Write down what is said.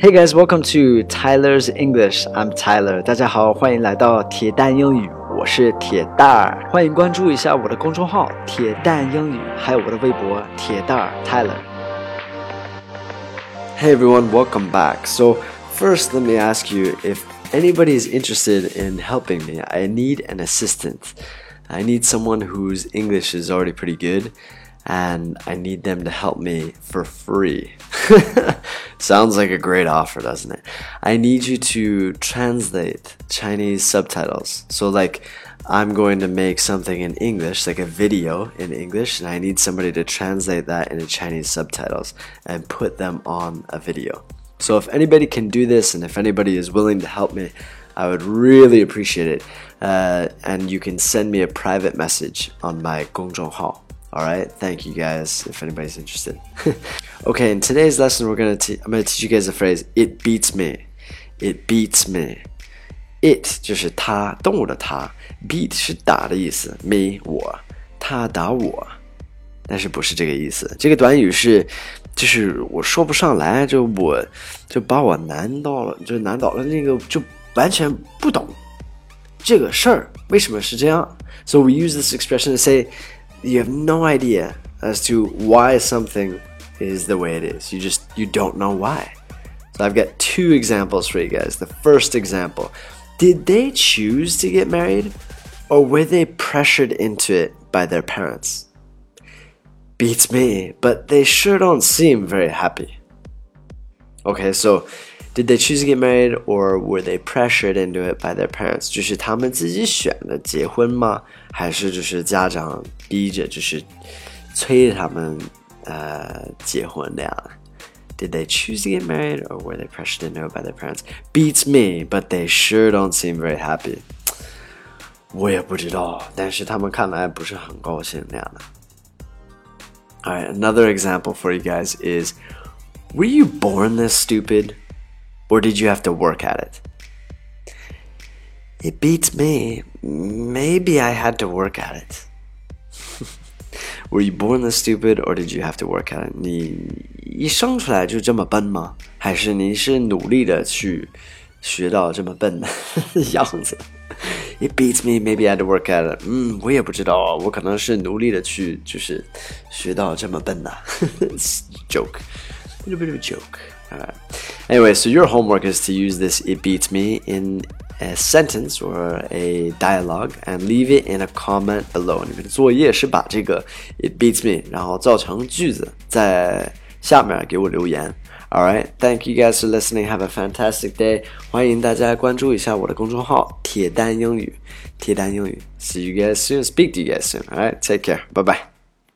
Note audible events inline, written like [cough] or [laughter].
Hey guys, welcome to Tyler's English. I'm Tyler. 大家好，欢迎来到铁蛋英语，我是铁蛋儿。欢迎关注一下我的公众号“铁蛋英语”，还有我的微博“铁蛋儿 Tyler”。Hey everyone, welcome back. So first, let me ask you if anybody is interested in helping me. I need an assistant. I need someone whose English is already pretty good and I need them to help me for free. [laughs] [laughs] Sounds like a great offer, doesn't it? I need you to translate Chinese subtitles. So, like, I'm going to make something in English, like a video in English, and I need somebody to translate that into Chinese subtitles and put them on a video. So, if anybody can do this and if anybody is willing to help me, I would really appreciate it. Uh, and you can send me a private message on my 公众号 all right, thank you guys if anybody's interested. [laughs] okay, in today's lesson, we're gonna te- I'm gonna teach you guys the phrase "it beats me." It beats me. It 就是它，动物的它，beat 是打的意思，me 我，他打我，但是不是这个意思。这个短语是，就是我说不上来，就我就把我难到了，就难倒了，那个就完全不懂这个事儿为什么是这样。So we use this expression to say you have no idea as to why something is the way it is. You just you don't know why. So I've got two examples for you guys. The first example, did they choose to get married or were they pressured into it by their parents? Beats me, but they sure don't seem very happy. Okay, so did they choose to get married or were they pressured into it by their parents？就是他们自己选的结婚吗？还是就是家长逼着，就是催他们呃结婚这样？Did they choose to get married or were they pressured into it by their parents? Beats me, but they sure don't seem very happy. 我也不知道，但是他们看来不是很高兴那样的。Alright, another example for you guys is Were you born this stupid? Or did you have to work at it? It beats me. Maybe I had to work at it. [laughs] Were you born this stupid, or did you have to work at it? 你一生出来就这么笨吗？还是你是努力的去学到这么笨的样子？It [laughs] beats me. Maybe I had to work at it. 嗯，我也不知道，我可能是努力的去，就是学到这么笨的。[laughs] joke, a little bit of a joke. Alright. Anyway, so your homework is to use this it beats me in a sentence or a dialogue and leave it in a comment below. 你们的作业是把这个 it beats me 然后造成句子，在下面给我留言。All right, thank you guys for listening. Have a fantastic day. 欢迎大家关注一下我的公众号“铁蛋英语”，铁蛋英语。See you guys soon. Speak to you guys soon. All right, take care. Bye bye.